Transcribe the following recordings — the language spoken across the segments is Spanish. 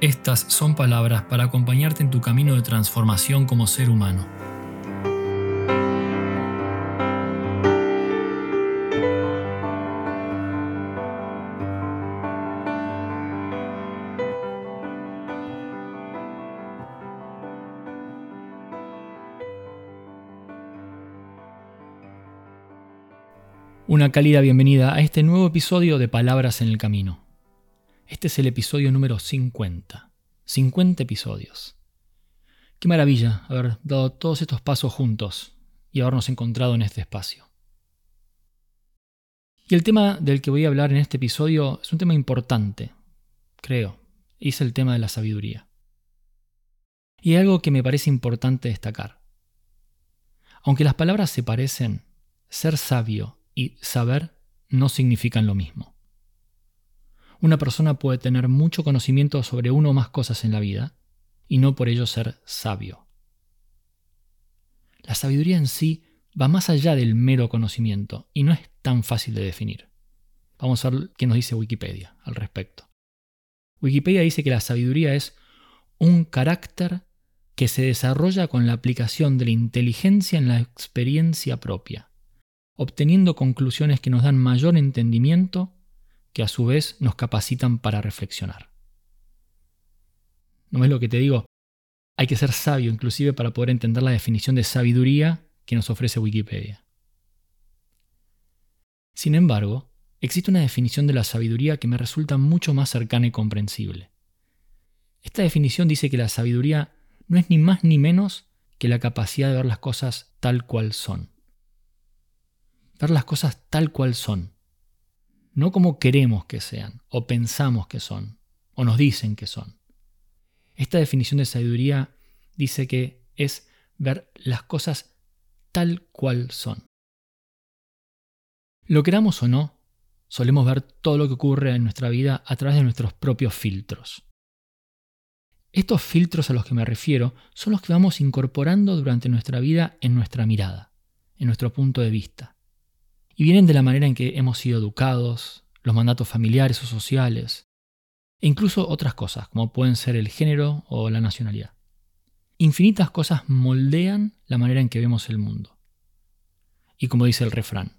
estas son palabras para acompañarte en tu camino de transformación como ser humano. Una cálida bienvenida a este nuevo episodio de Palabras en el Camino. Este es el episodio número 50. 50 episodios. Qué maravilla haber dado todos estos pasos juntos y habernos encontrado en este espacio. Y el tema del que voy a hablar en este episodio es un tema importante, creo, y es el tema de la sabiduría. Y hay algo que me parece importante destacar. Aunque las palabras se parecen, ser sabio y saber no significan lo mismo una persona puede tener mucho conocimiento sobre uno o más cosas en la vida y no por ello ser sabio. La sabiduría en sí va más allá del mero conocimiento y no es tan fácil de definir. Vamos a ver qué nos dice Wikipedia al respecto. Wikipedia dice que la sabiduría es un carácter que se desarrolla con la aplicación de la inteligencia en la experiencia propia, obteniendo conclusiones que nos dan mayor entendimiento que a su vez nos capacitan para reflexionar. ¿No es lo que te digo? Hay que ser sabio inclusive para poder entender la definición de sabiduría que nos ofrece Wikipedia. Sin embargo, existe una definición de la sabiduría que me resulta mucho más cercana y comprensible. Esta definición dice que la sabiduría no es ni más ni menos que la capacidad de ver las cosas tal cual son. Ver las cosas tal cual son, no como queremos que sean, o pensamos que son, o nos dicen que son. Esta definición de sabiduría dice que es ver las cosas tal cual son. Lo queramos o no, solemos ver todo lo que ocurre en nuestra vida a través de nuestros propios filtros. Estos filtros a los que me refiero son los que vamos incorporando durante nuestra vida en nuestra mirada, en nuestro punto de vista y vienen de la manera en que hemos sido educados, los mandatos familiares o sociales, e incluso otras cosas, como pueden ser el género o la nacionalidad. Infinitas cosas moldean la manera en que vemos el mundo. Y como dice el refrán,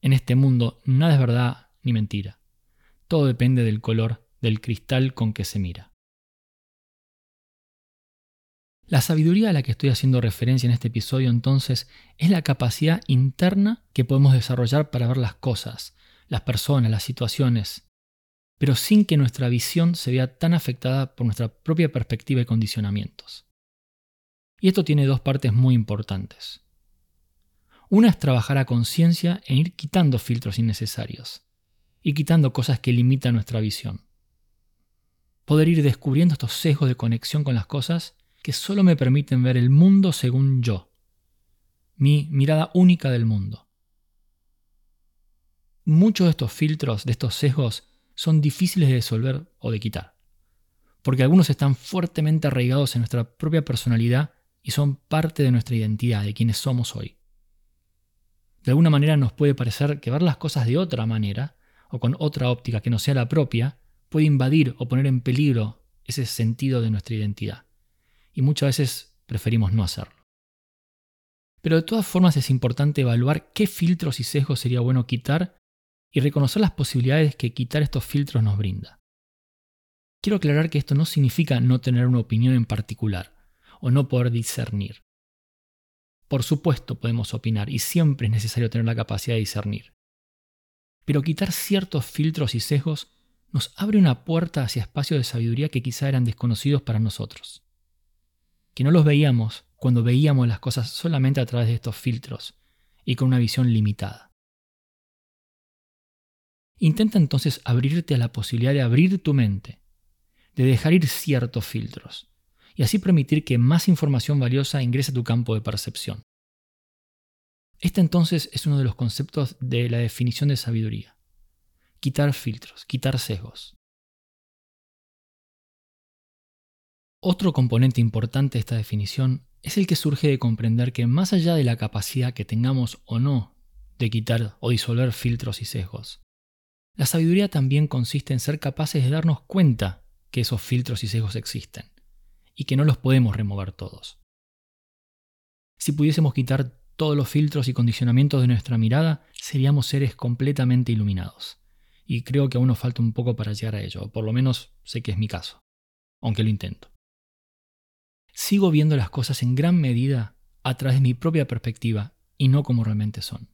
en este mundo nada es verdad ni mentira. Todo depende del color del cristal con que se mira. La sabiduría a la que estoy haciendo referencia en este episodio entonces es la capacidad interna que podemos desarrollar para ver las cosas, las personas, las situaciones, pero sin que nuestra visión se vea tan afectada por nuestra propia perspectiva y condicionamientos. Y esto tiene dos partes muy importantes. Una es trabajar a conciencia en ir quitando filtros innecesarios y quitando cosas que limitan nuestra visión. Poder ir descubriendo estos sesgos de conexión con las cosas que solo me permiten ver el mundo según yo, mi mirada única del mundo. Muchos de estos filtros, de estos sesgos, son difíciles de resolver o de quitar, porque algunos están fuertemente arraigados en nuestra propia personalidad y son parte de nuestra identidad, de quienes somos hoy. De alguna manera nos puede parecer que ver las cosas de otra manera, o con otra óptica que no sea la propia, puede invadir o poner en peligro ese sentido de nuestra identidad y muchas veces preferimos no hacerlo. Pero de todas formas es importante evaluar qué filtros y sesgos sería bueno quitar y reconocer las posibilidades que quitar estos filtros nos brinda. Quiero aclarar que esto no significa no tener una opinión en particular o no poder discernir. Por supuesto podemos opinar y siempre es necesario tener la capacidad de discernir. Pero quitar ciertos filtros y sesgos nos abre una puerta hacia espacios de sabiduría que quizá eran desconocidos para nosotros que no los veíamos cuando veíamos las cosas solamente a través de estos filtros y con una visión limitada. Intenta entonces abrirte a la posibilidad de abrir tu mente, de dejar ir ciertos filtros y así permitir que más información valiosa ingrese a tu campo de percepción. Este entonces es uno de los conceptos de la definición de sabiduría. Quitar filtros, quitar sesgos. Otro componente importante de esta definición es el que surge de comprender que más allá de la capacidad que tengamos o no de quitar o disolver filtros y sesgos, la sabiduría también consiste en ser capaces de darnos cuenta que esos filtros y sesgos existen y que no los podemos remover todos. Si pudiésemos quitar todos los filtros y condicionamientos de nuestra mirada, seríamos seres completamente iluminados. Y creo que aún nos falta un poco para llegar a ello, o por lo menos sé que es mi caso, aunque lo intento. Sigo viendo las cosas en gran medida a través de mi propia perspectiva y no como realmente son.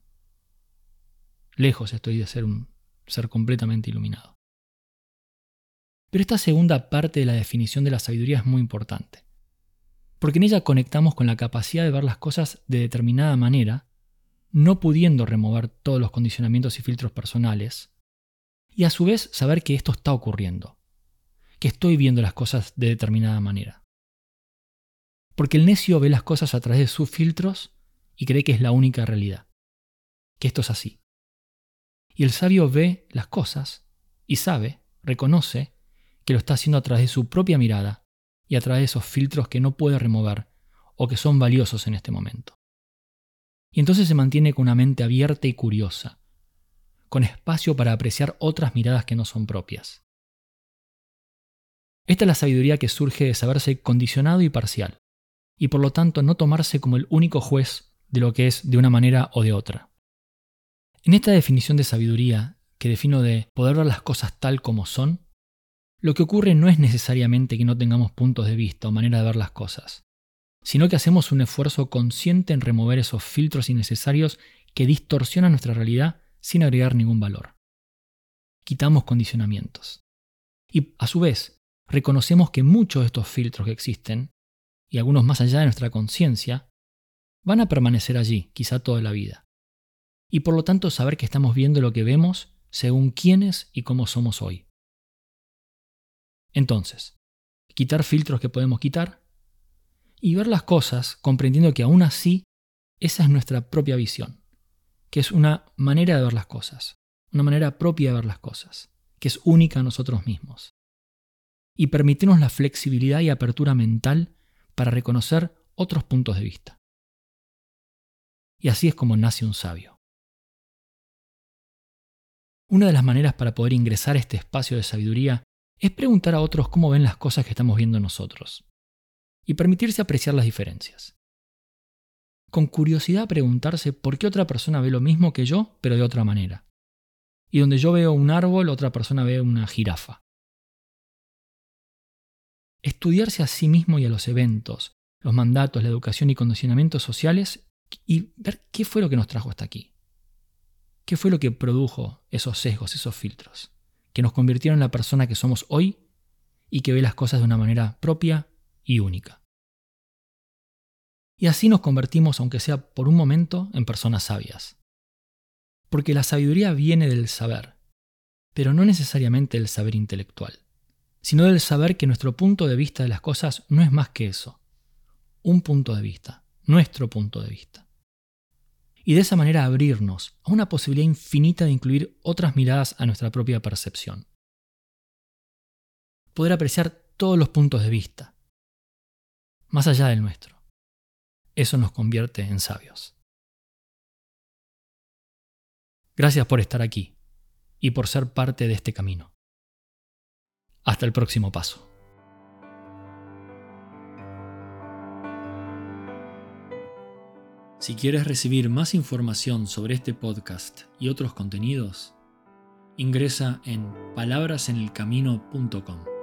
Lejos estoy de ser un ser completamente iluminado. Pero esta segunda parte de la definición de la sabiduría es muy importante, porque en ella conectamos con la capacidad de ver las cosas de determinada manera, no pudiendo remover todos los condicionamientos y filtros personales, y a su vez saber que esto está ocurriendo, que estoy viendo las cosas de determinada manera. Porque el necio ve las cosas a través de sus filtros y cree que es la única realidad, que esto es así. Y el sabio ve las cosas y sabe, reconoce, que lo está haciendo a través de su propia mirada y a través de esos filtros que no puede remover o que son valiosos en este momento. Y entonces se mantiene con una mente abierta y curiosa, con espacio para apreciar otras miradas que no son propias. Esta es la sabiduría que surge de saberse condicionado y parcial, y por lo tanto no tomarse como el único juez de lo que es de una manera o de otra. En esta definición de sabiduría, que defino de poder ver las cosas tal como son, lo que ocurre no es necesariamente que no tengamos puntos de vista o manera de ver las cosas, sino que hacemos un esfuerzo consciente en remover esos filtros innecesarios que distorsionan nuestra realidad sin agregar ningún valor. Quitamos condicionamientos. Y a su vez, reconocemos que muchos de estos filtros que existen, y algunos más allá de nuestra conciencia, van a permanecer allí, quizá toda la vida y por lo tanto saber que estamos viendo lo que vemos según quiénes y cómo somos hoy. Entonces, quitar filtros que podemos quitar y ver las cosas comprendiendo que aún así esa es nuestra propia visión, que es una manera de ver las cosas, una manera propia de ver las cosas, que es única a nosotros mismos. Y permitirnos la flexibilidad y apertura mental para reconocer otros puntos de vista. Y así es como nace un sabio. Una de las maneras para poder ingresar a este espacio de sabiduría es preguntar a otros cómo ven las cosas que estamos viendo nosotros y permitirse apreciar las diferencias. Con curiosidad preguntarse por qué otra persona ve lo mismo que yo, pero de otra manera. Y donde yo veo un árbol, otra persona ve una jirafa. Estudiarse a sí mismo y a los eventos, los mandatos, la educación y condicionamientos sociales y ver qué fue lo que nos trajo hasta aquí. ¿Qué fue lo que produjo esos sesgos, esos filtros? Que nos convirtieron en la persona que somos hoy y que ve las cosas de una manera propia y única. Y así nos convertimos, aunque sea por un momento, en personas sabias. Porque la sabiduría viene del saber, pero no necesariamente del saber intelectual, sino del saber que nuestro punto de vista de las cosas no es más que eso, un punto de vista, nuestro punto de vista y de esa manera abrirnos a una posibilidad infinita de incluir otras miradas a nuestra propia percepción. Poder apreciar todos los puntos de vista, más allá del nuestro. Eso nos convierte en sabios. Gracias por estar aquí y por ser parte de este camino. Hasta el próximo paso. Si quieres recibir más información sobre este podcast y otros contenidos, ingresa en palabrasenelcamino.com.